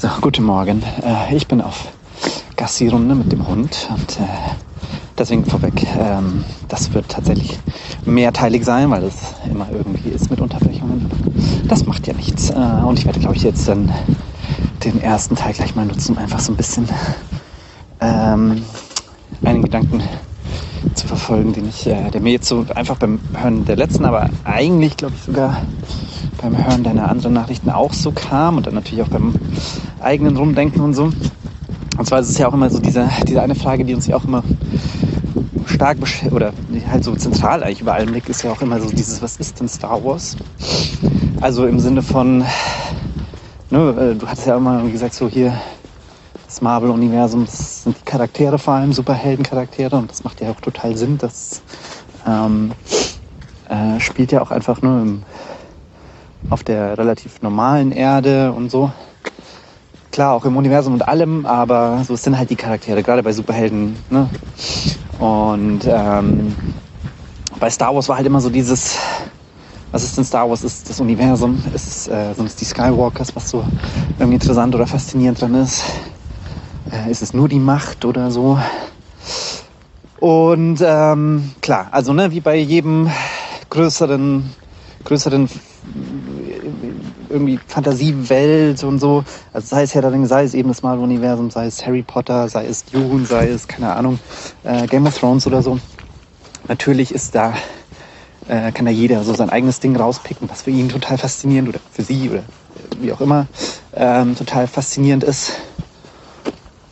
So, guten Morgen. Äh, ich bin auf Gassi-Runde mit dem Hund und äh, deswegen vorweg, ähm, das wird tatsächlich mehrteilig sein, weil es immer irgendwie ist mit Unterbrechungen. Das macht ja nichts. Äh, und ich werde, glaube ich, jetzt dann den ersten Teil gleich mal nutzen, um einfach so ein bisschen ähm, einen Gedanken zu verfolgen, den ich, äh, der mir jetzt so einfach beim Hören der letzten, aber eigentlich, glaube ich, sogar beim Hören deiner anderen Nachrichten auch so kam und dann natürlich auch beim eigenen Rumdenken und so. Und zwar ist es ja auch immer so diese, diese eine Frage, die uns ja auch immer stark oder halt so zentral eigentlich über allem liegt, ist ja auch immer so dieses, was ist denn Star Wars? Also im Sinne von, ne, äh, du hattest ja immer gesagt, so hier das Marvel-Universum, das sind die Charaktere vor allem, Superhelden-Charaktere und das macht ja auch total Sinn. Das ähm, äh, spielt ja auch einfach nur im auf der relativ normalen Erde und so. Klar, auch im Universum und allem, aber so sind halt die Charaktere, gerade bei Superhelden. Ne? Und ähm, bei Star Wars war halt immer so dieses, was ist denn Star Wars? Ist das Universum? Ist, äh, es die Skywalkers, was so irgendwie interessant oder faszinierend dran ist? Äh, ist es nur die Macht oder so? Und ähm, klar, also ne, wie bei jedem größeren, größeren irgendwie Fantasiewelt und so. Also sei es Herr der Ringe, sei es eben das Marvel-Universum, sei es Harry Potter, sei es Dune, sei es, keine Ahnung, äh, Game of Thrones oder so. Natürlich ist da, äh, kann da jeder so sein eigenes Ding rauspicken, was für ihn total faszinierend oder für sie oder wie auch immer ähm, total faszinierend ist.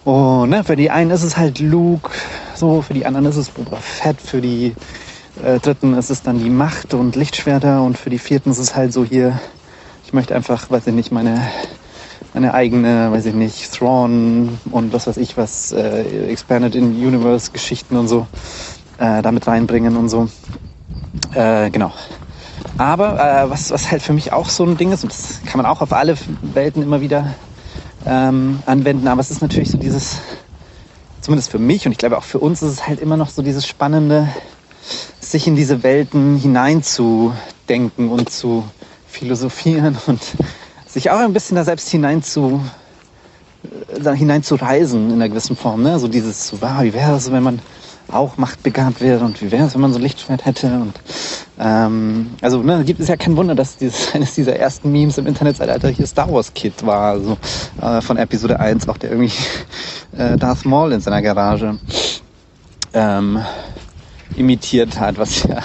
Und ne, für die einen ist es halt Luke, so, für die anderen ist es Boba Fett, für die äh, dritten ist es dann die Macht und Lichtschwerter und für die vierten ist es halt so hier ich möchte einfach, weiß ich nicht, meine, meine eigene, weiß ich nicht, Thrawn und was weiß ich was, äh, Expanded in Universe Geschichten und so äh, damit reinbringen und so. Äh, genau. Aber äh, was, was halt für mich auch so ein Ding ist, und das kann man auch auf alle Welten immer wieder ähm, anwenden, aber es ist natürlich so dieses, zumindest für mich und ich glaube auch für uns ist es halt immer noch so dieses Spannende, sich in diese Welten hineinzudenken und zu philosophieren und sich auch ein bisschen da selbst hinein zu, da hinein zu reisen in einer gewissen Form. Ne? So dieses, wow, wie wäre es, wenn man auch machtbegabt wäre und wie wäre es, wenn man so ein Lichtschwert hätte und ähm, also ne, gibt es ja kein Wunder, dass dieses, eines dieser ersten Memes im Internetzeitalter hier Star Wars Kid war, also äh, von Episode 1, auch der irgendwie äh, Darth Maul in seiner Garage ähm, imitiert hat, was ja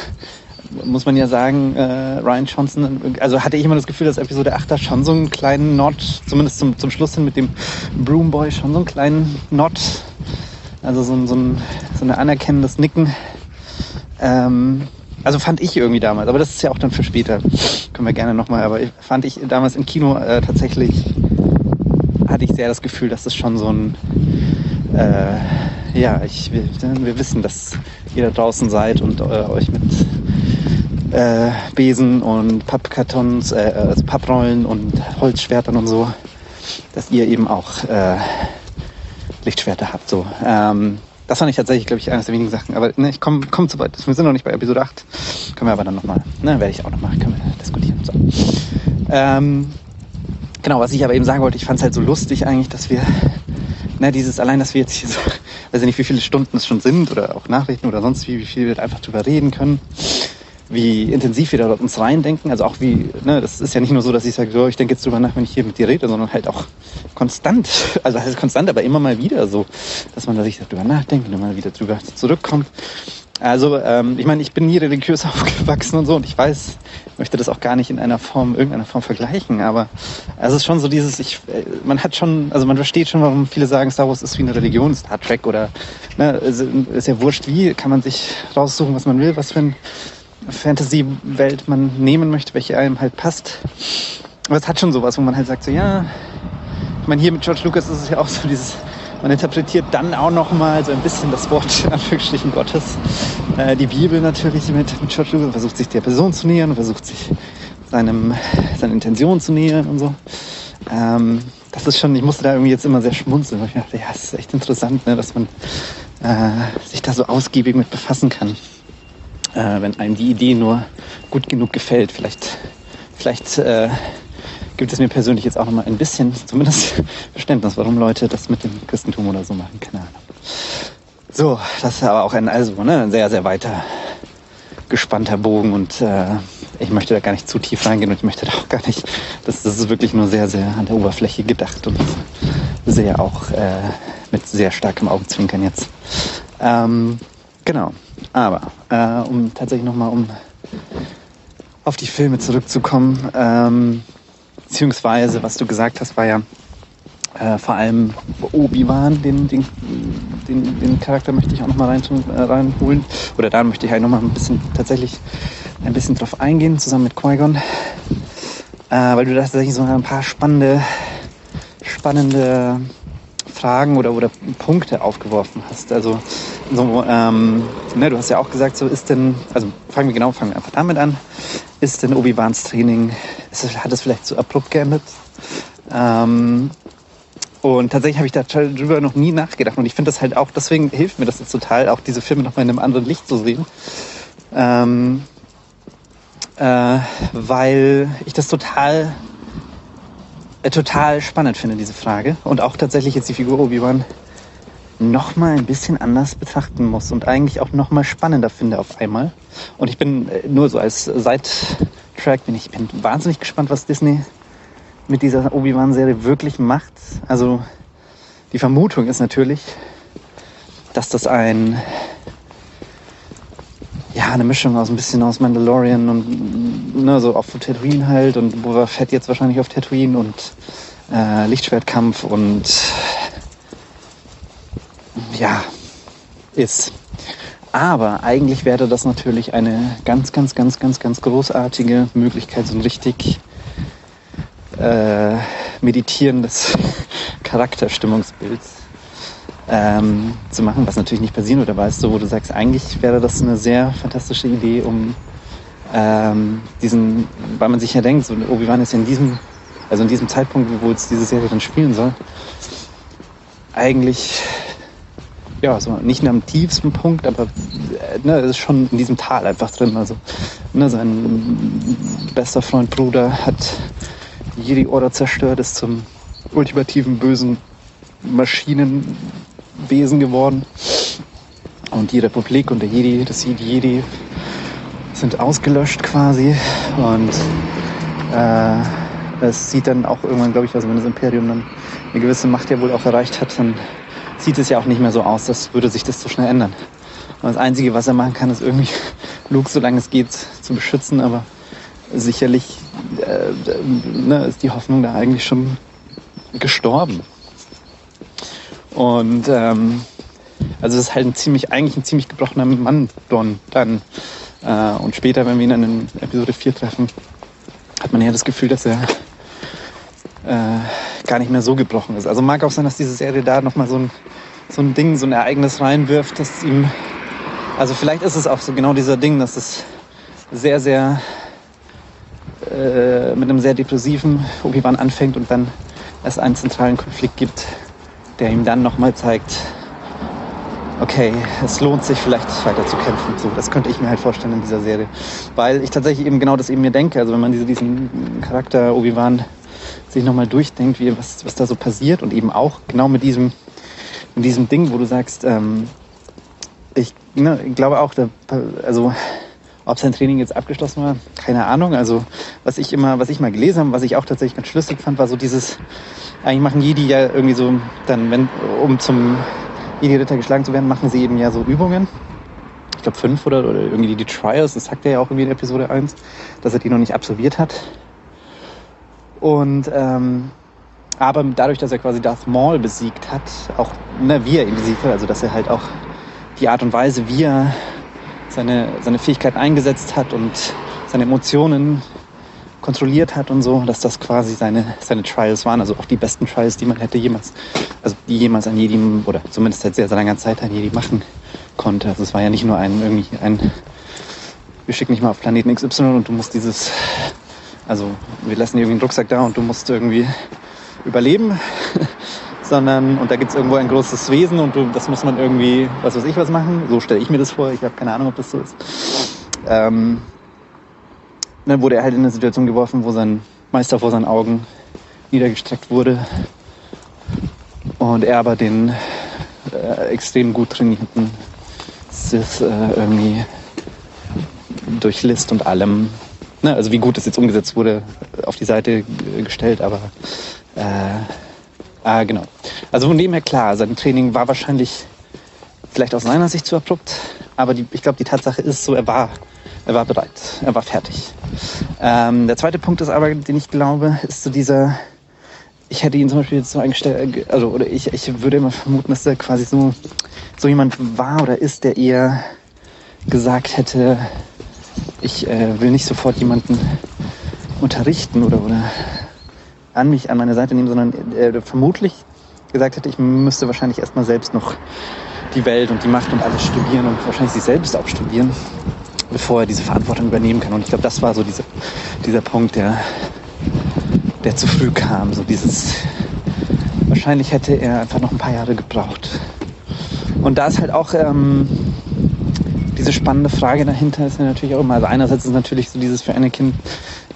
muss man ja sagen, äh, Ryan Johnson, also hatte ich immer das Gefühl, dass Episode 8 da schon so einen kleinen Nod, zumindest zum, zum Schluss hin mit dem Broom Boy, schon so einen kleinen Nod, also so, so, ein, so ein anerkennendes Nicken. Ähm, also fand ich irgendwie damals, aber das ist ja auch dann für später. Können wir gerne nochmal, aber fand ich damals im Kino äh, tatsächlich, hatte ich sehr das Gefühl, dass es schon so ein, äh, ja, ich, wir, wir wissen, dass ihr da draußen seid und äh, euch mit äh, Besen und Pappkartons, äh, also Papprollen und Holzschwertern und so, dass ihr eben auch äh, Lichtschwerter habt. So. Ähm, das fand ich tatsächlich, glaube ich, eines der wenigen Sachen. Aber ne, ich komme komm zu weit. Wir sind noch nicht bei Episode 8. Können wir aber dann nochmal, ne, werde ich auch nochmal, können wir diskutieren. So. Ähm, genau, was ich aber eben sagen wollte, ich fand es halt so lustig eigentlich, dass wir, ne, dieses, allein, dass wir jetzt hier so, weiß ich nicht, wie viele Stunden es schon sind oder auch Nachrichten oder sonst wie, wie viel wir einfach drüber reden können wie intensiv wir da uns reindenken. Also auch wie, ne, das ist ja nicht nur so, dass ich sage, so, ich denke jetzt drüber nach, wenn ich hier mit dir rede, sondern halt auch konstant. Also heißt konstant, aber immer mal wieder so, dass man da sich darüber nachdenkt und immer wieder drüber zurückkommt. Also ähm, ich meine, ich bin nie religiös aufgewachsen und so und ich weiß, möchte das auch gar nicht in einer Form, irgendeiner Form vergleichen, aber es ist schon so dieses, ich, äh, man hat schon, also man versteht schon, warum viele sagen, Star Wars ist wie eine Religion, Star Trek oder ne, ist ja wurscht wie, kann man sich raussuchen, was man will, was für ein Fantasy-Welt man nehmen möchte, welche einem halt passt. Aber es hat schon sowas, wo man halt sagt, so ja, ich meine, hier mit George Lucas ist es ja auch so dieses, man interpretiert dann auch nochmal so ein bisschen das Wort, Anführungsstrichen, Gottes. Äh, die Bibel natürlich mit, mit George Lucas, versucht sich der Person zu nähern, versucht sich seinem, seinen Intentionen zu nähern und so. Ähm, das ist schon, ich musste da irgendwie jetzt immer sehr schmunzeln, weil ich dachte, ja, es ist echt interessant, ne, dass man äh, sich da so ausgiebig mit befassen kann äh, wenn einem die Idee nur gut genug gefällt. Vielleicht, vielleicht äh, gibt es mir persönlich jetzt auch nochmal ein bisschen, zumindest Verständnis, warum Leute das mit dem Christentum oder so machen. Keine Ahnung. So, das ist aber auch ein, also, ne, ein sehr, sehr weiter gespannter Bogen und äh, ich möchte da gar nicht zu tief reingehen und ich möchte da auch gar nicht, das, das ist wirklich nur sehr, sehr an der Oberfläche gedacht und sehr auch äh, mit sehr starkem Augenzwinkern jetzt. Ähm, genau, aber äh, um tatsächlich nochmal um auf die Filme zurückzukommen, ähm, beziehungsweise was du gesagt hast, war ja äh, vor allem Obi-Wan, den, den, den, den, Charakter möchte ich auch nochmal rein, äh, reinholen. Oder da möchte ich halt nochmal ein bisschen tatsächlich ein bisschen drauf eingehen, zusammen mit Qui-Gon. Äh, weil du da tatsächlich so ein paar spannende, spannende Fragen oder, oder Punkte aufgeworfen hast. Also so, ähm, ne, du hast ja auch gesagt, so ist denn, also fangen wir genau, fangen wir einfach damit an. Ist denn Obi-Wans Training, ist, hat es vielleicht zu abrupt geendet? Ähm, und tatsächlich habe ich darüber noch nie nachgedacht. Und ich finde das halt auch, deswegen hilft mir das jetzt total, auch diese Filme nochmal in einem anderen Licht zu sehen. Ähm, äh, weil ich das total, total spannend finde, diese Frage. Und auch tatsächlich jetzt die Figur Obi-Wan nochmal ein bisschen anders betrachten muss und eigentlich auch nochmal spannender finde auf einmal. Und ich bin äh, nur so als Side-Track, bin ich bin wahnsinnig gespannt, was Disney mit dieser Obi-Wan-Serie wirklich macht. Also die Vermutung ist natürlich, dass das ein ja eine Mischung aus ein bisschen aus Mandalorian und ne, so auf Tatooine halt und Boba Fett jetzt wahrscheinlich auf Tatooine und äh, Lichtschwertkampf und ja ist. Aber eigentlich wäre das natürlich eine ganz, ganz, ganz, ganz, ganz großartige Möglichkeit, so ein richtig äh, meditierendes Charakterstimmungsbild ähm, zu machen, was natürlich nicht passieren aber ist so, wo du sagst, eigentlich wäre das eine sehr fantastische Idee, um ähm, diesen, weil man sich ja denkt, so Obi-Wan ist ja in diesem, also in diesem Zeitpunkt, wo jetzt diese Serie dann spielen soll, eigentlich ja, so nicht am tiefsten Punkt, aber äh, ne, ist schon in diesem Tal einfach drin. Also ne, sein bester Freund Bruder hat Jedi Order zerstört, ist zum ultimativen bösen Maschinenwesen geworden. Und die Republik und der Jedi, das Jedi sind ausgelöscht quasi. Und äh, es sieht dann auch irgendwann, glaube ich, also wenn das Imperium dann eine gewisse Macht ja wohl auch erreicht hat, dann sieht es ja auch nicht mehr so aus, dass würde sich das so schnell ändern. Und das Einzige, was er machen kann, ist irgendwie Luke, solange es geht, zu beschützen, aber sicherlich äh, ne, ist die Hoffnung da eigentlich schon gestorben. Und ähm, also es ist halt ein ziemlich, eigentlich ein ziemlich gebrochener Mann Don dann. Äh, und später, wenn wir ihn dann in Episode 4 treffen, hat man ja das Gefühl, dass er äh, gar nicht mehr so gebrochen ist. Also mag auch sein, dass diese Serie da nochmal so ein, so ein Ding, so ein Ereignis reinwirft, dass ihm, also vielleicht ist es auch so genau dieser Ding, dass es sehr, sehr äh, mit einem sehr depressiven Obi-Wan anfängt und dann es einen zentralen Konflikt gibt, der ihm dann nochmal zeigt, okay, es lohnt sich vielleicht weiter zu kämpfen. So, das könnte ich mir halt vorstellen in dieser Serie. Weil ich tatsächlich eben genau das eben mir denke. Also wenn man diese, diesen Charakter Obi-Wan sich nochmal durchdenkt, wie, was, was da so passiert und eben auch genau mit diesem, mit diesem Ding, wo du sagst, ähm, ich ne, glaube auch, da, also ob sein Training jetzt abgeschlossen war, keine Ahnung. Also was ich immer, was ich mal gelesen habe, was ich auch tatsächlich ganz schlüssig fand, war so dieses, eigentlich machen Jedi ja irgendwie so, dann, wenn, um zum Jedi-Ritter geschlagen zu werden, machen sie eben ja so Übungen. Ich glaube fünf oder, oder irgendwie die Trials, das sagt er ja auch irgendwie in Episode 1, dass er die noch nicht absolviert hat. Und ähm, aber dadurch, dass er quasi Darth Maul besiegt hat, auch ne, wie er ihn besiegt hat, also dass er halt auch die Art und Weise, wie er seine, seine Fähigkeiten eingesetzt hat und seine Emotionen kontrolliert hat und so, dass das quasi seine, seine Trials waren, also auch die besten Trials, die man hätte jemals, also die jemals an jedem, oder zumindest seit sehr, sehr langer Zeit an Jedi machen konnte. Also es war ja nicht nur ein, irgendwie ein, wir schicken dich mal auf Planeten XY und du musst dieses, also wir lassen dir irgendwie einen Rucksack da und du musst irgendwie überleben, sondern und da gibt es irgendwo ein großes Wesen und du, das muss man irgendwie, was weiß ich was machen. So stelle ich mir das vor. Ich habe keine Ahnung, ob das so ist. Ähm, dann wurde er halt in eine Situation geworfen, wo sein Meister vor seinen Augen niedergestreckt wurde und er aber den äh, extrem gut trainierten Sith äh, irgendwie durch List und allem, ne, also wie gut das jetzt umgesetzt wurde, auf die Seite gestellt, aber äh, ah, genau. Also von dem her klar, sein Training war wahrscheinlich vielleicht aus seiner Sicht zu abrupt, aber die, ich glaube, die Tatsache ist so, er war, er war bereit, er war fertig. Ähm, der zweite Punkt ist aber, den ich glaube, ist so dieser, ich hätte ihn zum Beispiel jetzt so eingestellt, also oder ich, ich würde immer vermuten, dass er quasi so, so jemand war oder ist, der eher gesagt hätte, ich äh, will nicht sofort jemanden unterrichten oder, oder an mich an meine Seite nehmen, sondern äh, vermutlich gesagt hätte, ich müsste wahrscheinlich erstmal selbst noch die Welt und die Macht und alles studieren und wahrscheinlich sich selbst auch studieren, bevor er diese Verantwortung übernehmen kann. Und ich glaube, das war so diese, dieser Punkt, der der zu früh kam. So dieses, wahrscheinlich hätte er einfach noch ein paar Jahre gebraucht. Und da ist halt auch ähm, diese spannende Frage dahinter ist ja natürlich auch immer, also einerseits ist natürlich so dieses für Anakin,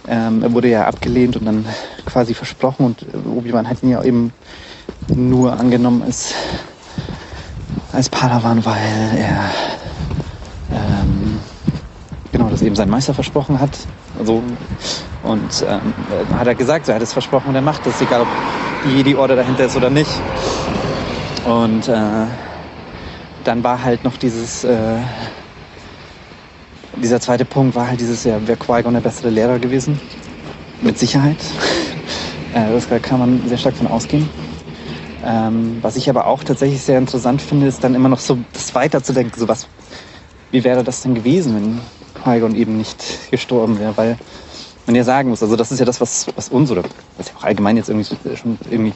ähm, er wurde ja abgelehnt und dann quasi versprochen und Obi-Wan hat ihn ja eben nur angenommen als, als Padawan, weil er eben sein Meister versprochen hat. Also und ähm, hat er gesagt, so, er hat es versprochen und er macht es, egal ob die Jedi-Order dahinter ist oder nicht. Und äh, dann war halt noch dieses, äh, dieser zweite Punkt war halt dieses, ja, wäre Qui-Gon der bessere Lehrer gewesen? Mit Sicherheit. äh, das kann man sehr stark von ausgehen. Ähm, was ich aber auch tatsächlich sehr interessant finde, ist dann immer noch so das weiterzudenken, so was, wie wäre das denn gewesen, wenn Qui-Gon eben nicht gestorben wäre, weil man ja sagen muss. Also das ist ja das, was, was uns oder was ja auch allgemein jetzt irgendwie schon irgendwie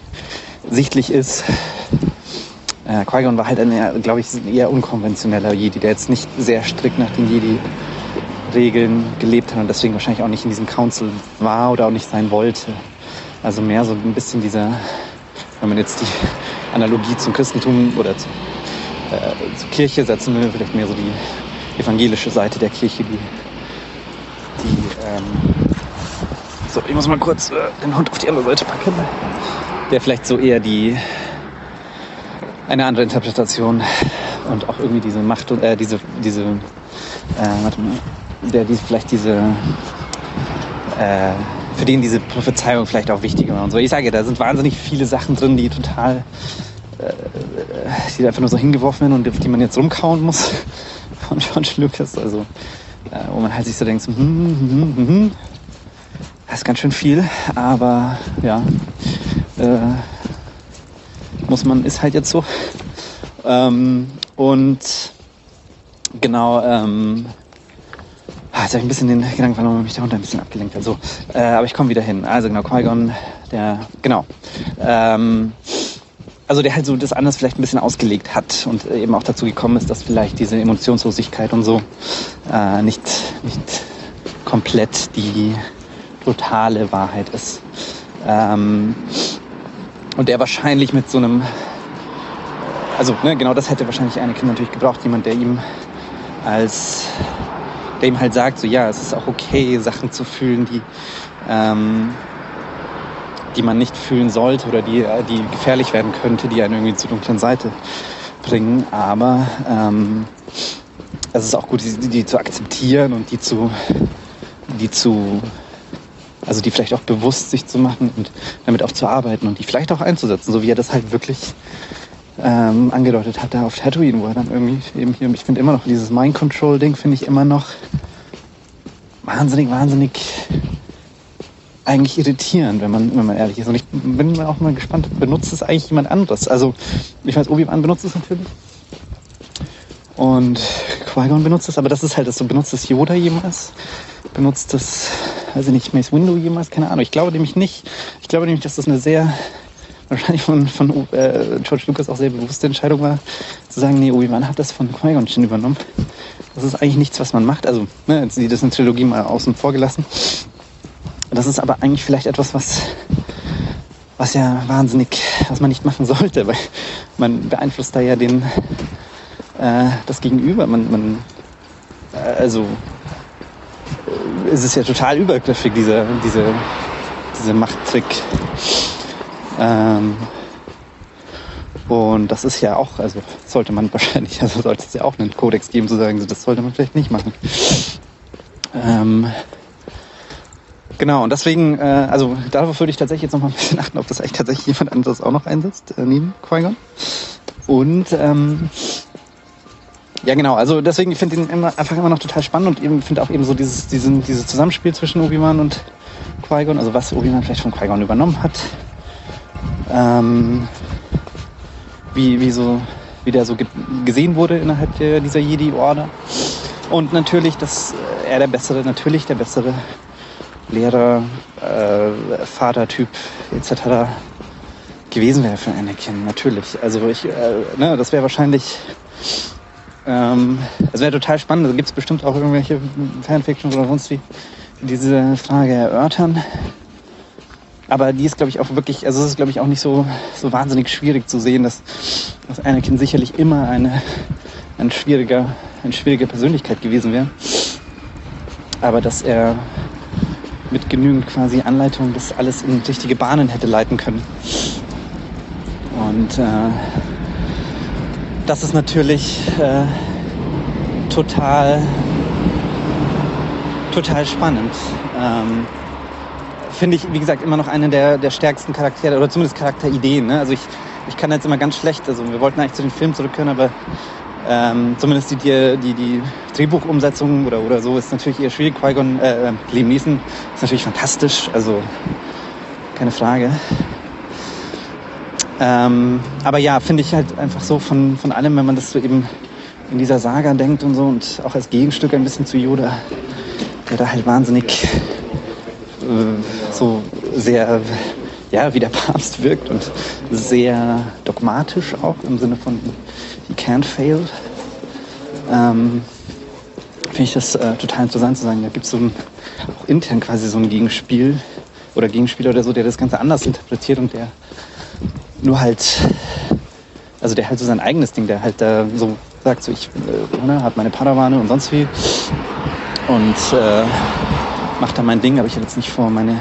sichtlich ist. Äh, Qui-Gon war halt ein, glaube ich, eher unkonventioneller Jedi, der jetzt nicht sehr strikt nach den Jedi-Regeln gelebt hat und deswegen wahrscheinlich auch nicht in diesem Council war oder auch nicht sein wollte. Also mehr so ein bisschen dieser, wenn man jetzt die Analogie zum Christentum oder zu, äh, zur Kirche setzen will, vielleicht mehr so die evangelische Seite der Kirche, die, die ähm, so, ich muss mal kurz äh, den Hund auf die andere Seite packen. Der vielleicht so eher die eine andere Interpretation und auch irgendwie diese Macht und äh, diese diese äh, warte mal, der die vielleicht diese äh, für den diese Prophezeiung vielleicht auch wichtiger war und so. Ich sage, da sind wahnsinnig viele Sachen drin, die total äh, die einfach nur so hingeworfen werden und auf die man jetzt rumkauen muss von George Lucas. Also äh, wo man halt sich so denkt, so, hm, hm, hm, hm, hm. Das ist ganz schön viel, aber ja, äh, muss man, ist halt jetzt so. Ähm, und genau, ähm, ah, jetzt habe ich ein bisschen den Gedanken verloren, weil mich der Hund ein bisschen abgelenkt hat. So, äh, aber ich komme wieder hin. Also genau, Qui-Gon, der, genau. Ähm, also der halt so das anders vielleicht ein bisschen ausgelegt hat und eben auch dazu gekommen ist, dass vielleicht diese Emotionslosigkeit und so äh, nicht, nicht komplett die totale Wahrheit ist. Ähm, und der wahrscheinlich mit so einem, also ne, genau das hätte wahrscheinlich eine Kind natürlich gebraucht, jemand, der ihm als, der ihm halt sagt, so ja, es ist auch okay, Sachen zu fühlen, die, ähm, die man nicht fühlen sollte oder die, die gefährlich werden könnte, die einen irgendwie zur dunklen Seite bringen. Aber ähm, es ist auch gut, die, die zu akzeptieren und die zu, die zu also die vielleicht auch bewusst sich zu machen und damit auch zu arbeiten und die vielleicht auch einzusetzen, so wie er das halt wirklich ähm, angedeutet hat da auf Tatooine, wo er dann irgendwie eben hier, ich finde immer noch dieses Mind Control Ding finde ich immer noch wahnsinnig, wahnsinnig eigentlich irritierend, wenn man, wenn man ehrlich ist. Und ich bin auch mal gespannt, benutzt es eigentlich jemand anderes? Also, ich weiß, Obi-Wan benutzt es natürlich. Und Qui-Gon benutzt es, aber das ist halt das so, benutzt es Yoda jemals? Benutzt es also nicht Mace Window jemals, keine Ahnung. Ich glaube nämlich nicht. Ich glaube nämlich, dass das eine sehr, wahrscheinlich von, von äh, George Lucas auch sehr bewusste Entscheidung war, zu sagen, nee, Obi-Wan hat das von Qui-Gon schon übernommen. Das ist eigentlich nichts, was man macht. Also, ne, jetzt das eine Trilogie mal außen vor gelassen. Das ist aber eigentlich vielleicht etwas, was, was ja wahnsinnig, was man nicht machen sollte, weil man beeinflusst da ja den, äh, das Gegenüber. Man, man, äh, also es ist ja total übergriffig, diese, diese, diese Machttrick. Ähm, und das ist ja auch, also sollte man wahrscheinlich, also sollte es ja auch einen Kodex geben, zu sagen, das sollte man vielleicht nicht machen. Ähm, genau, und deswegen, äh, also darauf würde ich tatsächlich jetzt noch mal ein bisschen achten, ob das eigentlich tatsächlich jemand anderes auch noch einsetzt, äh, neben Qui-Gon. Und ähm, ja, genau. Also deswegen finde ich ihn immer, einfach immer noch total spannend und eben finde auch eben so dieses, diesen, dieses Zusammenspiel zwischen Obi-Wan und Qui-Gon, also was Obi-Wan vielleicht von Qui-Gon übernommen hat. Ähm, wie, wie, so, wie der so gesehen wurde innerhalb der, dieser Jedi-Order. Und natürlich, dass er der bessere, natürlich der bessere Lehrer, äh, Vatertyp etc. gewesen wäre für Anakin, natürlich. Also ich, äh, ne, das wäre wahrscheinlich ähm, es wäre total spannend. Da gibt es bestimmt auch irgendwelche Fanfictions oder sonst wie, die diese Frage erörtern. Aber die ist, glaube ich, auch wirklich, also es ist, glaube ich, auch nicht so, so wahnsinnig schwierig zu sehen, dass, dass Anakin sicherlich immer eine, ein schwieriger, eine schwierige Persönlichkeit gewesen wäre. Aber dass er mit genügend quasi Anleitung das alles in richtige Bahnen hätte leiten können. Und äh, das ist natürlich äh, total, total spannend. Ähm, Finde ich, wie gesagt, immer noch eine der, der stärksten Charaktere oder zumindest Charakterideen. Ne? Also ich, ich kann jetzt immer ganz schlecht, also wir wollten eigentlich zu den Filmen zurückkehren, aber ähm, zumindest die, die, die Drehbuchumsetzung oder, oder so ist natürlich eher schwierig. Qui-Gon, äh, Liam Neeson ist natürlich fantastisch, also keine Frage. Ähm, aber ja, finde ich halt einfach so von, von allem, wenn man das so eben in dieser Saga denkt und so und auch als Gegenstück ein bisschen zu Yoda, der da halt wahnsinnig äh, so sehr, ja, wie der Papst wirkt und sehr dogmatisch auch im Sinne von he can't fail. Ähm, Finde ich das äh, total interessant zu sagen. Da gibt es so auch intern quasi so ein Gegenspiel oder Gegenspieler oder so, der das Ganze anders interpretiert und der nur halt, also der halt so sein eigenes Ding, der halt da so sagt, so ich äh, ne, habe meine Padawane und sonst wie und äh, macht da mein Ding, aber ich habe jetzt nicht vor, meine,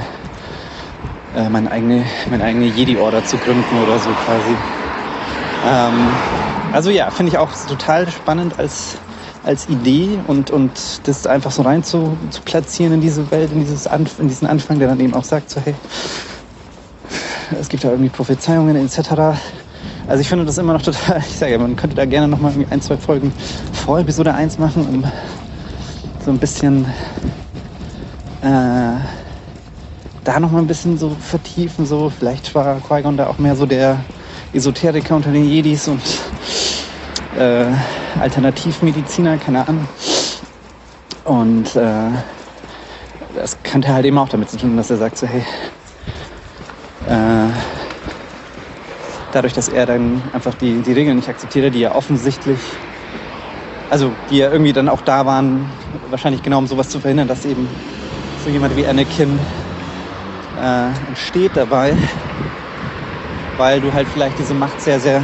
äh, meine eigene, meine eigene Jedi-Order zu gründen oder so quasi. Ähm, also ja, finde ich auch total spannend als, als Idee und, und das einfach so rein zu, zu platzieren in diese Welt, in, dieses Anf in diesen Anfang, der dann eben auch sagt, so hey, es gibt da irgendwie Prophezeiungen etc. Also ich finde das immer noch total, ich sage ja, man könnte da gerne noch mal ein, zwei Folgen vor Episode 1 machen, um so ein bisschen äh, da noch mal ein bisschen so vertiefen, so vielleicht war Qui-Gon da auch mehr so der Esoteriker unter den Jedis und äh, Alternativmediziner, keine Ahnung. Und äh, das könnte halt eben auch damit zu tun, dass er sagt so, hey, äh, dadurch, dass er dann einfach die, die Regeln nicht akzeptierte, die ja offensichtlich, also die ja irgendwie dann auch da waren, wahrscheinlich genau um sowas zu verhindern, dass eben so jemand wie Anakin äh, entsteht dabei, weil du halt vielleicht diese Macht sehr, sehr,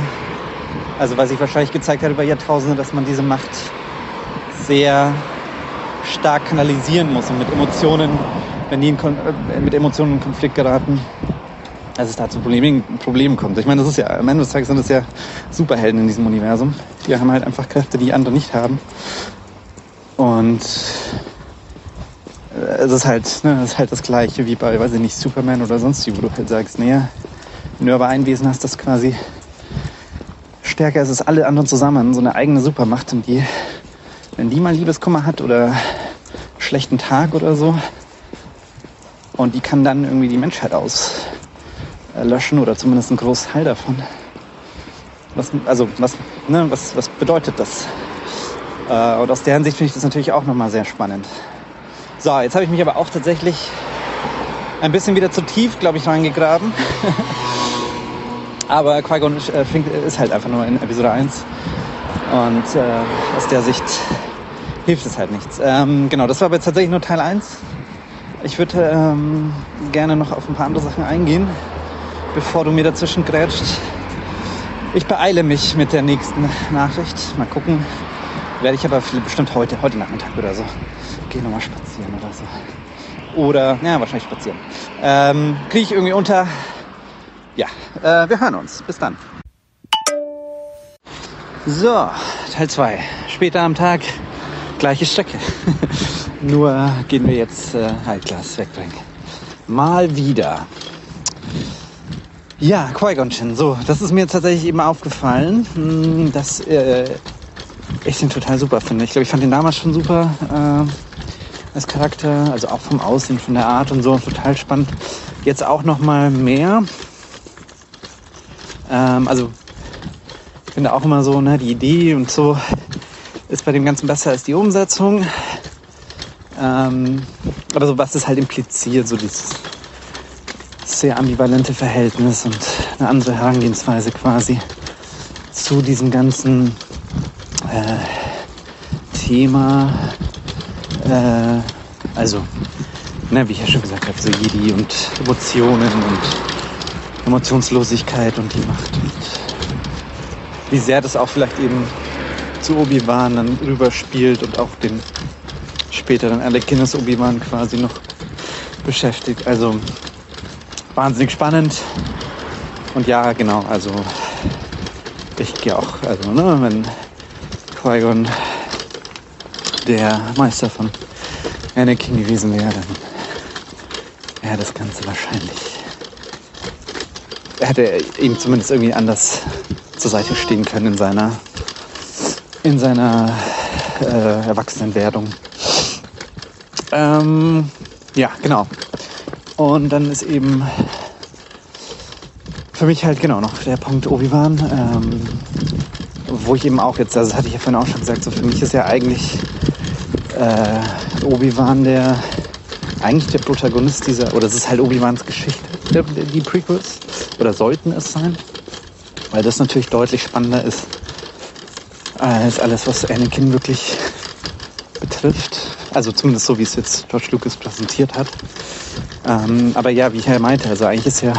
also weil sich wahrscheinlich gezeigt hat über Jahrtausende, dass man diese Macht sehr stark kanalisieren muss und mit Emotionen, wenn die in, äh, mit Emotionen in Konflikt geraten, dass es da zu Problemen, Problemen kommt. Ich meine, das ist ja, am Ende des Tages sind es ja Superhelden in diesem Universum. Die haben halt einfach Kräfte, die andere nicht haben. Und äh, es ist halt, ne, es ist halt das Gleiche wie bei, weiß ich nicht, Superman oder sonst wie, wo du halt sagst, naja, wenn du aber ein Wesen hast, das quasi stärker ist als alle anderen zusammen, so eine eigene Supermacht und die, wenn die mal Liebeskummer hat oder schlechten Tag oder so, und die kann dann irgendwie die Menschheit aus, löschen oder zumindest ein Großteil davon. Was, also was, ne, was, was bedeutet das? Äh, und aus deren Sicht finde ich das natürlich auch nochmal sehr spannend. So, jetzt habe ich mich aber auch tatsächlich ein bisschen wieder zu tief, glaube ich, reingegraben. aber Qui-Gon äh, ist halt einfach nur in Episode 1. Und äh, aus der Sicht hilft es halt nichts. Ähm, genau, das war aber tatsächlich nur Teil 1. Ich würde ähm, gerne noch auf ein paar andere Sachen eingehen bevor du mir dazwischen grätscht. Ich beeile mich mit der nächsten Nachricht. Mal gucken. Werde ich aber bestimmt heute, heute Nachmittag oder so. Gehe nochmal spazieren oder so. oder, ja, wahrscheinlich spazieren. Ähm, Kriege ich irgendwie unter. Ja, äh, wir hören uns. Bis dann. So, Teil 2. Später am Tag, gleiche Strecke. Nur gehen wir jetzt äh, Altglas wegbringen. Mal wieder. Ja, Qui-Gon So, das ist mir tatsächlich eben aufgefallen, hm, dass äh, ich den total super finde. Ich glaube, ich fand den damals schon super äh, als Charakter, also auch vom Aussehen, von der Art und so, total spannend. Jetzt auch noch mal mehr. Ähm, also ich finde auch immer so, ne, die Idee und so ist bei dem Ganzen besser als die Umsetzung. Ähm, aber so was es halt impliziert, so dieses sehr ambivalente Verhältnis und eine andere Herangehensweise quasi zu diesem ganzen äh, Thema. Äh, also, ne, wie ich ja schon gesagt habe, so Jedi und Emotionen und Emotionslosigkeit und die Macht und wie sehr das auch vielleicht eben zu Obi-Wan dann rüberspielt und auch den späteren Anakin Obi-Wan quasi noch beschäftigt. Also wahnsinnig spannend. Und ja, genau, also ich gehe auch, also ne, wenn Qui-Gon der Meister von Anakin gewesen wäre, dann wäre das Ganze wahrscheinlich, hätte er ihm zumindest irgendwie anders zur Seite stehen können in seiner, in seiner äh, Erwachsenenwerdung. Ähm, ja, genau. Und dann ist eben für mich halt genau noch der Punkt Obi-Wan, ähm, wo ich eben auch jetzt, also das hatte ich ja vorhin auch schon gesagt, so für mich ist ja eigentlich äh, Obi-Wan der eigentlich der Protagonist dieser, oder es ist halt Obi-Wans Geschichte, die Prequels, oder sollten es sein, weil das natürlich deutlich spannender ist als alles, was Anakin wirklich betrifft. Also zumindest so, wie es jetzt George Lucas präsentiert hat. Ähm, aber ja, wie ich ja meinte, also eigentlich ist ja,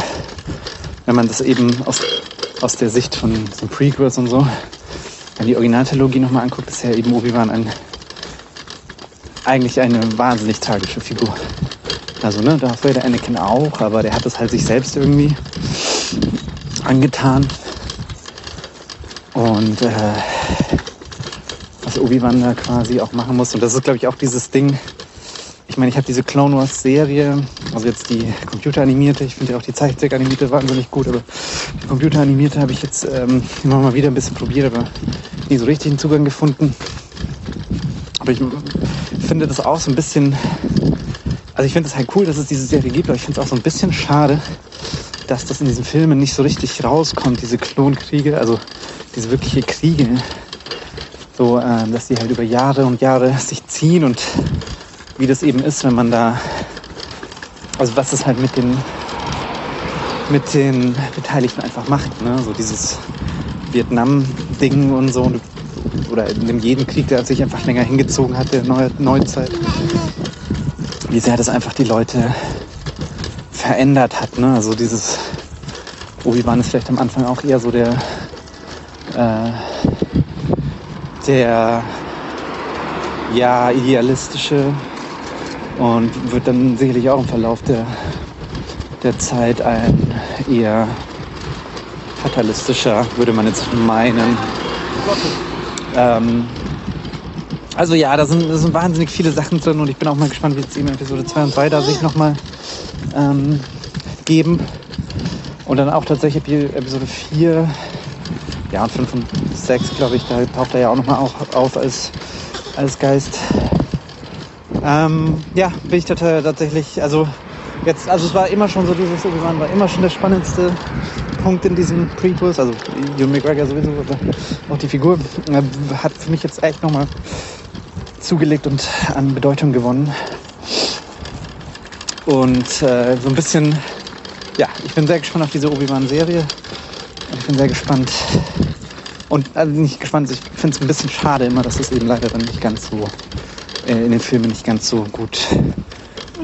wenn man das eben aus, aus der Sicht von so Prequels und so, wenn die Originaltrilogie nochmal anguckt, ist ja eben Obi-Wan ein, eigentlich eine wahnsinnig tragische Figur. Also, ne, da war der Anakin auch, aber der hat es halt sich selbst irgendwie angetan. Und äh, was Obi-Wan da quasi auch machen muss. Und das ist, glaube ich, auch dieses Ding, ich meine, ich habe diese Clone Wars Serie, also jetzt die computeranimierte, ich finde ja auch die Zeichentrick-animierte wahnsinnig gut, aber die computeranimierte habe ich jetzt ähm, immer mal wieder ein bisschen probiert, aber nie so richtig einen Zugang gefunden. Aber ich finde das auch so ein bisschen, also ich finde es halt cool, dass es diese Serie gibt, aber ich finde es auch so ein bisschen schade, dass das in diesen Filmen nicht so richtig rauskommt, diese Klonkriege, also diese wirkliche Kriege. So, äh, dass die halt über Jahre und Jahre sich ziehen und wie das eben ist, wenn man da, also was es halt mit den, mit den Beteiligten einfach macht, ne? So dieses Vietnam-Ding und so, oder in jedem Krieg, der sich einfach länger hingezogen hat, der Neu Neuzeit, wie sehr das einfach die Leute verändert hat, ne? Also dieses, Obi-Wan ist vielleicht am Anfang auch eher so der, äh, der ja, idealistische und wird dann sicherlich auch im Verlauf der, der Zeit ein eher fatalistischer, würde man jetzt meinen. Ähm, also ja, da sind, da sind wahnsinnig viele Sachen drin und ich bin auch mal gespannt, wie es eben Episode 2 und 3 da sich nochmal ähm, geben. Und dann auch tatsächlich Episode 4, ja und 5 und 6, glaube ich, da taucht er ja auch nochmal auf, als, als Geist. Ähm, ja, bin ich tatsächlich, also jetzt, also es war immer schon so, dieses Obi-Wan war immer schon der spannendste Punkt in diesem Prequels, also Ewan McGregor sowieso, auch die Figur, äh, hat für mich jetzt echt nochmal zugelegt und an Bedeutung gewonnen. Und äh, so ein bisschen, ja, ich bin sehr gespannt auf diese Obi-Wan-Serie. Ich bin sehr gespannt. Und also nicht gespannt, ich finde es ein bisschen schade immer, dass es eben leider dann nicht ganz so äh, in den Filmen nicht ganz so gut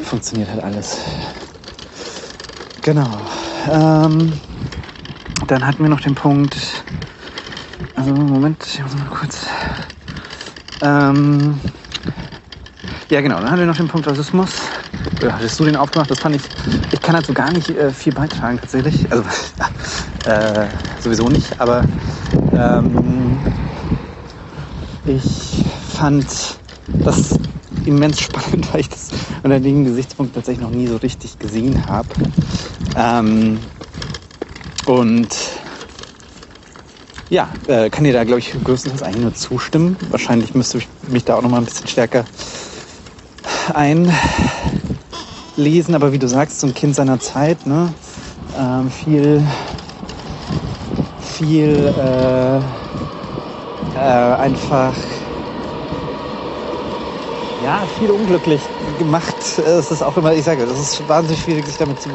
funktioniert hat alles. Genau. Ähm, dann hatten wir noch den Punkt. Also Moment, ich muss mal kurz. Ähm, ja genau, dann hatten wir noch den Punkt Rassismus. Hattest du den aufgemacht? Das fand ich, ich kann dazu gar nicht äh, viel beitragen tatsächlich. Also äh, sowieso nicht, aber ähm, ich fand das immens spannend, weil ich das unter dem Gesichtspunkt tatsächlich noch nie so richtig gesehen habe. Ähm, und ja, äh, kann dir da, glaube ich, größtenteils eigentlich nur zustimmen. Wahrscheinlich müsste ich mich da auch noch mal ein bisschen stärker einlesen. Aber wie du sagst, so ein Kind seiner Zeit, ne? Ähm, viel, viel äh, äh, einfach ja, viel unglücklich gemacht. Es ist auch immer, ich sage, das ist wahnsinnig schwierig, sich damit zu,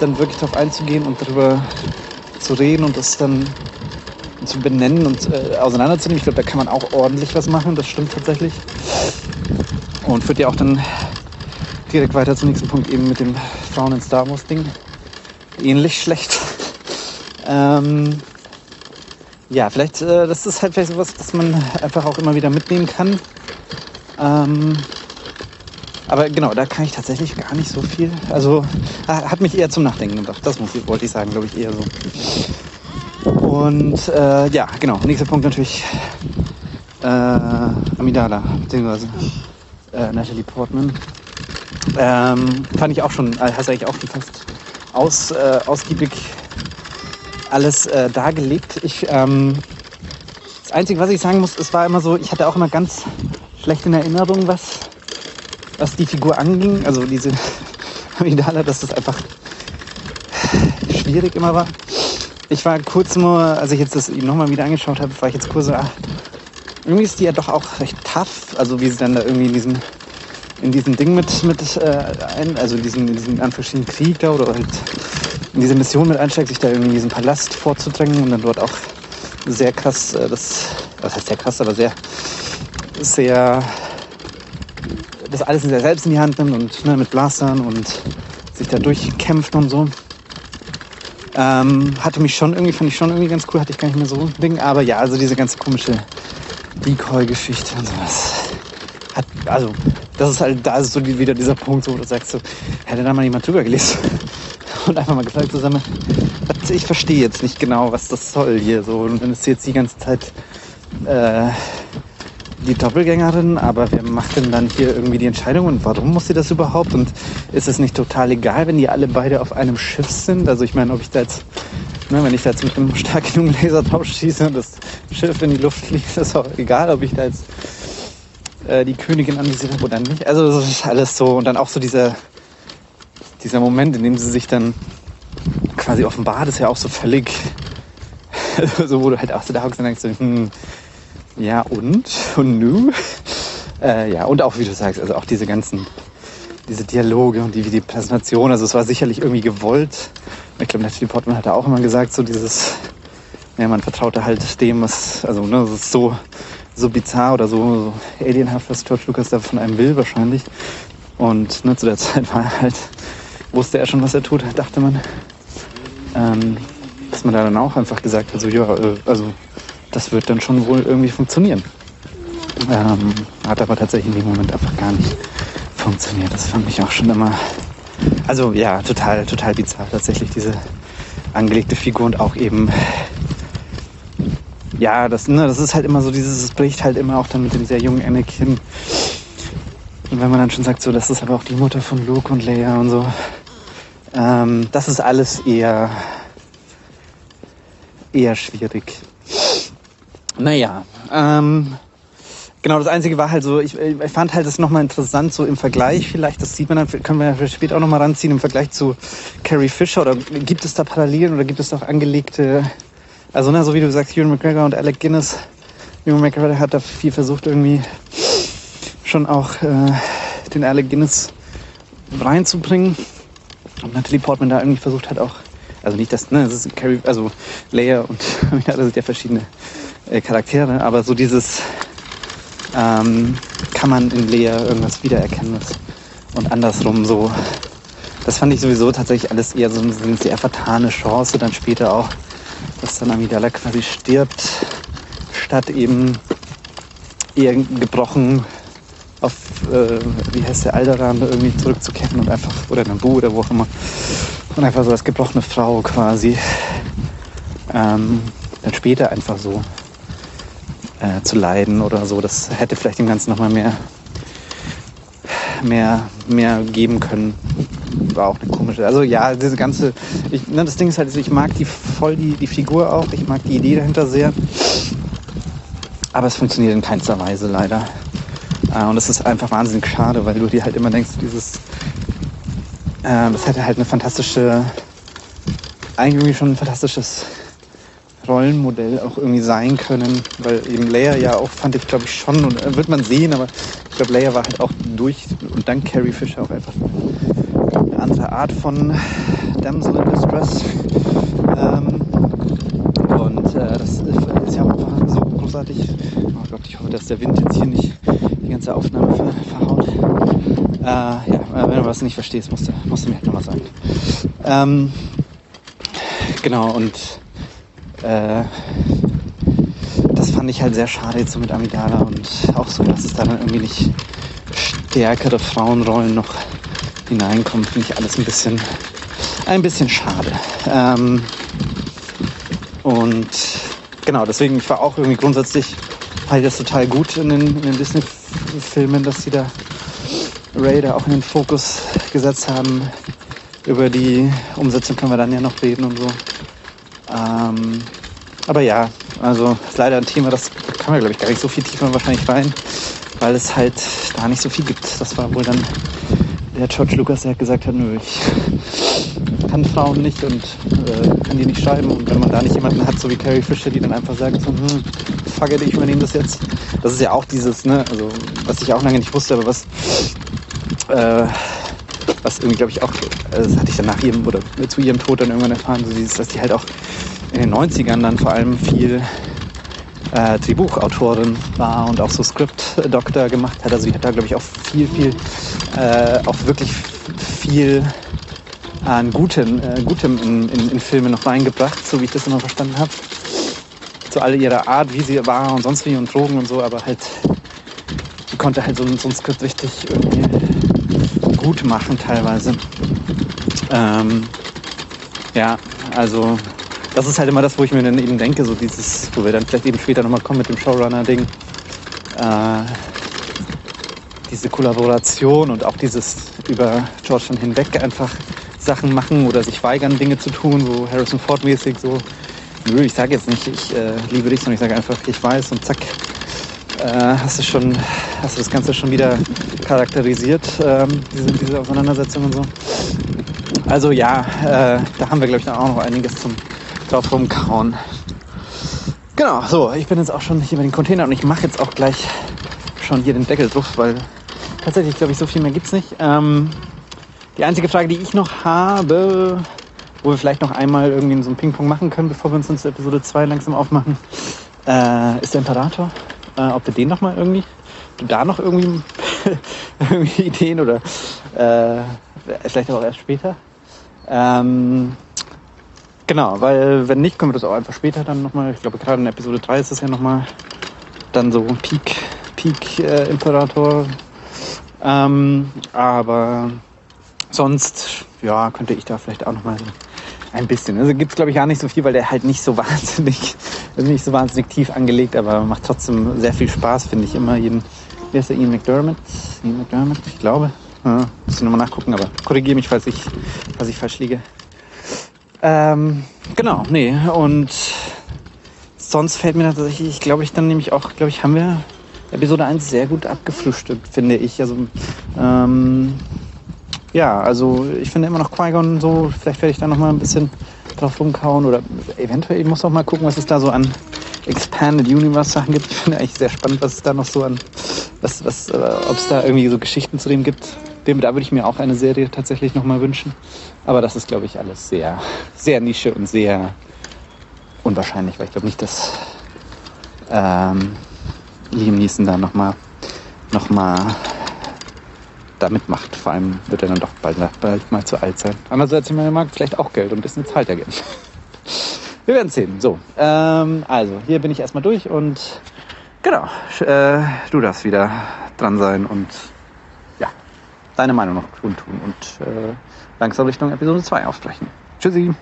dann wirklich darauf einzugehen und darüber zu reden und das dann zu benennen und äh, auseinanderzunehmen. Ich glaube, da kann man auch ordentlich was machen, das stimmt tatsächlich. Und führt ja auch dann direkt weiter zum nächsten Punkt, eben mit dem Frauen in Star Wars Ding. Ähnlich schlecht. ähm, ja, vielleicht, äh, das ist halt vielleicht sowas, das man einfach auch immer wieder mitnehmen kann. Ähm, aber genau, da kann ich tatsächlich gar nicht so viel. Also hat mich eher zum Nachdenken gebracht. Das muss, wollte ich sagen, glaube ich, eher so. Und äh, ja, genau. Nächster Punkt natürlich äh, Amidala, beziehungsweise äh, Natalie Portman. Ähm, fand ich auch schon, äh, hast eigentlich auch fast aus, äh, ausgiebig alles äh, dargelegt. Ich, ähm, das Einzige, was ich sagen muss, es war immer so, ich hatte auch immer ganz schlecht in Erinnerung, was, was die Figur anging. Also diese Amidala, dass das einfach schwierig immer war ich war kurz nur, als ich jetzt das nochmal wieder angeschaut habe, war ich jetzt kurz so, ach, irgendwie ist die ja doch auch recht tough. Also wie sie dann da irgendwie in diesem, in diesem Ding mit, mit äh, ein, also in diesem, in diesem Anführungsstrichen Krieg da oder halt in diese Mission mit einsteigt, sich da irgendwie in diesen Palast vorzudrängen und dann dort auch sehr krass, äh, das, was heißt sehr krass, aber sehr, sehr, das alles sehr selbst in die Hand nimmt und ne, mit Blastern und sich da durchkämpft und so. Ähm, hatte mich schon irgendwie, fand ich schon irgendwie ganz cool, hatte ich gar nicht mehr so ein Ding. Aber ja, also diese ganze komische Decoy-Geschichte und sowas. Hat, also, das ist halt, da ist so die, wieder dieser Punkt, wo du sagst, so, hätte da mal jemand drüber gelesen und einfach mal gefragt zusammen, ich verstehe jetzt nicht genau, was das soll hier so. Und wenn es jetzt die ganze Zeit äh, die Doppelgängerin, aber wer macht denn dann hier irgendwie die Entscheidung und warum muss sie das überhaupt? Und ist es nicht total egal, wenn die alle beide auf einem Schiff sind? Also ich meine, ob ich da jetzt, ne, wenn ich da jetzt mit einem stark genug Laser drauf schieße und das Schiff in die Luft fliegt, ist auch egal, ob ich da jetzt äh, die Königin anvisiert habe oder nicht. Also das ist alles so. Und dann auch so dieser, dieser Moment, in dem sie sich dann quasi offenbart, ist ja auch so völlig, so wo du halt auch so da hockst und denkst so, hm, ja, und? Und nu? Äh, ja, und auch, wie du sagst, also auch diese ganzen, diese Dialoge und die, wie die Präsentation, also es war sicherlich irgendwie gewollt. Ich glaube, Natalie Portman hat da auch immer gesagt, so dieses, ja, man vertraute halt dem, was, also, ne, das ist so, so bizarr oder so, so alienhaft, was George Lucas da von einem will, wahrscheinlich. Und ne, zu der Zeit war er halt, wusste er schon, was er tut, dachte man. Ähm, dass man da dann auch einfach gesagt hat, so, ja, äh, also das wird dann schon wohl irgendwie funktionieren. Ähm, hat aber tatsächlich in dem Moment einfach gar nicht funktioniert. Das fand ich auch schon immer. Also ja, total, total bizarr tatsächlich diese angelegte Figur und auch eben. Ja, das, ne, das ist halt immer so dieses, es bricht halt immer auch dann mit dem sehr jungen Anakin. Und wenn man dann schon sagt, so, das ist aber auch die Mutter von Luke und Leia und so. Ähm, das ist alles eher, eher schwierig. Naja, ähm, genau, das Einzige war halt so, ich, ich fand halt das nochmal interessant, so im Vergleich vielleicht, das sieht man dann, können wir ja später auch nochmal ranziehen, im Vergleich zu Carrie Fisher, oder gibt es da Parallelen oder gibt es auch angelegte, also ne, so wie du sagst, Ewan McGregor und Alec Guinness, Ewan McGregor hat da viel versucht irgendwie schon auch äh, den Alec Guinness reinzubringen. Und Natalie Portman da irgendwie versucht hat auch, also nicht das, ne, das ist Carrie, also Leia und ja, das sind ja verschiedene äh, Charaktere, aber so dieses ähm, kann man in Lea irgendwas wiedererkennen und andersrum so. Das fand ich sowieso tatsächlich alles eher so eine sehr vertane Chance, dann später auch, dass dann Amidala quasi stirbt, statt eben eher gebrochen auf, äh, wie heißt der, Alderan irgendwie zurückzukehren und einfach, oder Nabu oder wo auch immer, und einfach so als gebrochene Frau quasi ähm, dann später einfach so äh, zu leiden oder so. Das hätte vielleicht dem Ganzen nochmal mehr, mehr, mehr geben können. War auch eine komische. Also ja, diese ganze. Ich, ne, das Ding ist halt, ich mag die voll die, die Figur auch, ich mag die Idee dahinter sehr. Aber es funktioniert in keinster Weise leider. Äh, und das ist einfach wahnsinnig schade, weil du dir halt immer denkst, dieses. Äh, das hätte halt eine fantastische. Eigentlich schon ein fantastisches Rollenmodell auch irgendwie sein können, weil eben Leia ja auch, fand ich glaube ich schon, und äh, wird man sehen, aber ich glaube Leia war halt auch durch und dank Carrie Fisher auch einfach andere Art von Damsel in Distress. Ähm, und äh, das ist ja auch so großartig. Oh Gott, ich hoffe, dass der Wind jetzt hier nicht die ganze Aufnahme ver verhaut. Äh, ja, wenn du was nicht verstehst, musst du, musst du mir halt nochmal sagen. Ähm, genau, und äh, das fand ich halt sehr schade jetzt so mit Amidala und auch so, dass es da dann irgendwie nicht stärkere Frauenrollen noch hineinkommt, finde ich alles ein bisschen, ein bisschen schade. Ähm, und genau, deswegen, ich war auch irgendwie grundsätzlich halt das total gut in den, in den Disney-Filmen, dass sie da Raider auch in den Fokus gesetzt haben. Über die Umsetzung können wir dann ja noch reden und so. Ähm, aber ja, also ist leider ein Thema, das kann man glaube ich gar nicht so viel tiefer wahrscheinlich rein, weil es halt da nicht so viel gibt. Das war wohl dann der George Lucas, der gesagt hat, nö, ich kann Frauen nicht und äh, kann die nicht schreiben. Und wenn man da nicht jemanden hat, so wie Carrie Fisher, die dann einfach sagt, so, hm, fuck it, ich übernehme das jetzt. Das ist ja auch dieses, ne, also was ich auch lange nicht wusste, aber was äh, was irgendwie, glaube ich, auch, äh, das hatte ich dann nach ihrem oder zu ihrem Tod dann irgendwann erfahren, so dieses, dass die halt auch in den 90ern dann vor allem viel äh, Drehbuchautorin war und auch so Script-Doktor gemacht hat. Also die hat da, glaube ich, auch viel, viel, äh, auch wirklich viel an Gutem, äh, Gutem in, in, in Filme noch reingebracht, so wie ich das immer verstanden habe. Zu all ihrer Art, wie sie war und sonst wie und Drogen und so, aber halt, sie konnte halt so, so ein Skript richtig irgendwie gut machen teilweise. Ähm, ja, also das ist halt immer das, wo ich mir dann eben denke, so dieses, wo wir dann vielleicht eben später nochmal kommen mit dem Showrunner-Ding. Äh, diese Kollaboration und auch dieses über George hinweg einfach Sachen machen oder sich weigern, Dinge zu tun, so Harrison Ford-mäßig, so, nö, ich sage jetzt nicht, ich äh, liebe dich, sondern ich sage einfach, ich weiß und zack, äh, hast du schon, hast du das Ganze schon wieder charakterisiert, ähm, diese, diese Auseinandersetzung und so. Also ja, äh, da haben wir, glaube ich, auch noch einiges zum drauf rumkauen. Genau, so, ich bin jetzt auch schon hier bei den Container und ich mache jetzt auch gleich schon hier den Deckel drauf, weil tatsächlich, glaube ich, so viel mehr gibt es nicht. Ähm, die einzige Frage, die ich noch habe, wo wir vielleicht noch einmal irgendwie so ein Ping-Pong machen können, bevor wir uns in Episode 2 langsam aufmachen, äh, ist der Imperator. Äh, ob wir den noch mal irgendwie, da noch irgendwie, irgendwie Ideen oder äh, vielleicht auch erst später. Ähm, genau, weil wenn nicht, können wir das auch einfach später dann nochmal, ich glaube gerade in Episode 3 ist das ja nochmal dann so Peak, Peak äh, Imperator. Ähm, aber sonst, ja, könnte ich da vielleicht auch nochmal ein bisschen. Also gibt es glaube ich gar nicht so viel, weil der halt nicht so wahnsinnig, nicht so wahnsinnig tief angelegt, aber macht trotzdem sehr viel Spaß, finde ich immer. Jeden, wer ist der Ian McDermott? Ian McDermott, ich glaube. Ja, muss ich nochmal nachgucken, aber korrigiere mich, falls ich, falls ich falsch liege. Ähm, genau, nee, und sonst fällt mir tatsächlich, ich glaube, ich dann nämlich auch, glaube ich, haben wir Episode 1 sehr gut abgefrühstückt, finde ich. Also, ähm, ja, also ich finde immer noch Qui-Gon so, vielleicht werde ich da noch mal ein bisschen drauf rumkauen oder eventuell, ich muss auch mal gucken, was es da so an Expanded Universe Sachen gibt. Ich finde eigentlich sehr spannend, was es da noch so an, was, was, äh, ob es da irgendwie so Geschichten zu dem gibt. Dem, da würde ich mir auch eine Serie tatsächlich noch mal wünschen. Aber das ist, glaube ich, alles sehr, sehr Nische und sehr unwahrscheinlich, weil ich glaube nicht, dass ähm, Liam Neeson da noch mal, noch mal da mitmacht. Vor allem wird er dann doch bald, bald mal zu alt sein. Andererseits, er mag vielleicht auch Geld und ein bisschen zahlt er Geld. Wir werden sehen. So, ähm, also hier bin ich erstmal durch und genau, äh, du darfst wieder dran sein und deine Meinung noch kundtun und äh, langsam Richtung Episode 2 aufsprechen. Tschüssi!